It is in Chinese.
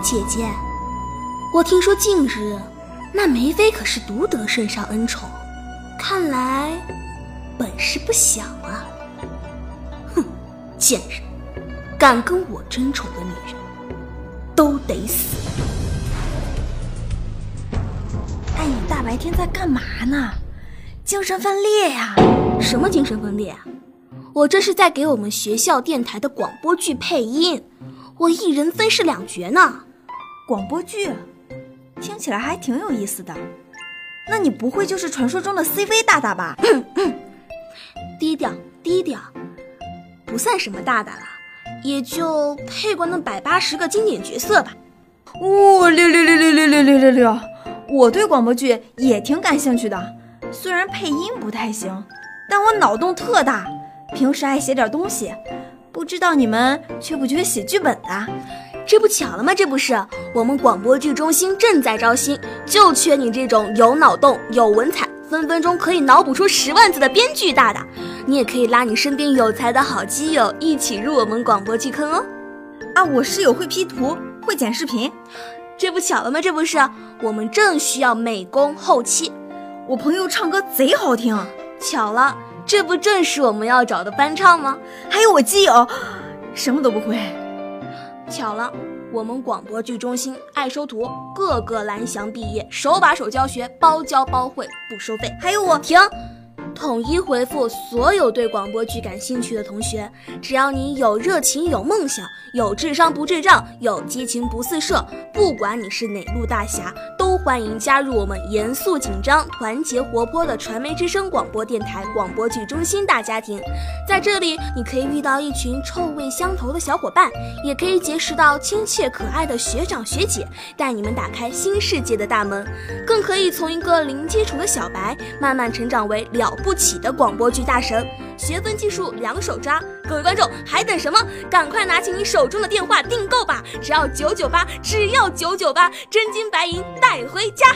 姐姐，我听说近日那梅妃可是独得圣上恩宠，看来本事不小啊！哼，贱人，敢跟我争宠的女人，都得死！哎，你大白天在干嘛呢？精神分裂呀？什么精神分裂？我这是在给我们学校电台的广播剧配音，我一人分饰两角呢。广播剧，听起来还挺有意思的。那你不会就是传说中的 CV 大大吧？低调低调，不算什么大大了，也就配过那百八十个经典角色吧。哦，六六六六六六六六六！我对广播剧也挺感兴趣的，虽然配音不太行，但我脑洞特大，平时爱写点东西。不知道你们缺不缺写剧本的？这不巧了吗？这不是我们广播剧中心正在招新，就缺你这种有脑洞、有文采，分分钟可以脑补出十万字的编剧大大。你也可以拉你身边有才的好基友一起入我们广播剧坑哦。啊，我室友会 P 图，会剪视频，这不巧了吗？这不是我们正需要美工后期。我朋友唱歌贼好听，巧了，这不正是我们要找的翻唱吗？还有我基友，什么都不会。巧了，我们广播剧中心爱收徒，个个蓝翔毕业，手把手教学，包教包会，不收费。还有我，停，统一回复所有对广播剧感兴趣的同学，只要你有热情、有梦想、有智商不智障、有激情不四射，不管你是哪路大侠，都欢迎加入我们严肃紧张、团结活泼的传媒之声广播电台广播剧中心大家庭。在这里，你可以遇到一群臭味相投的小伙伴，也可以结识到亲切可爱的学长学姐，带你们打开新世界的大门，更可以从一个零基础的小白，慢慢成长为了不不起的广播剧大神。学分技术两手抓，各位观众还等什么？赶快拿起你手中的电话订购吧！只要九九八，只要九九八，真金白银带回家。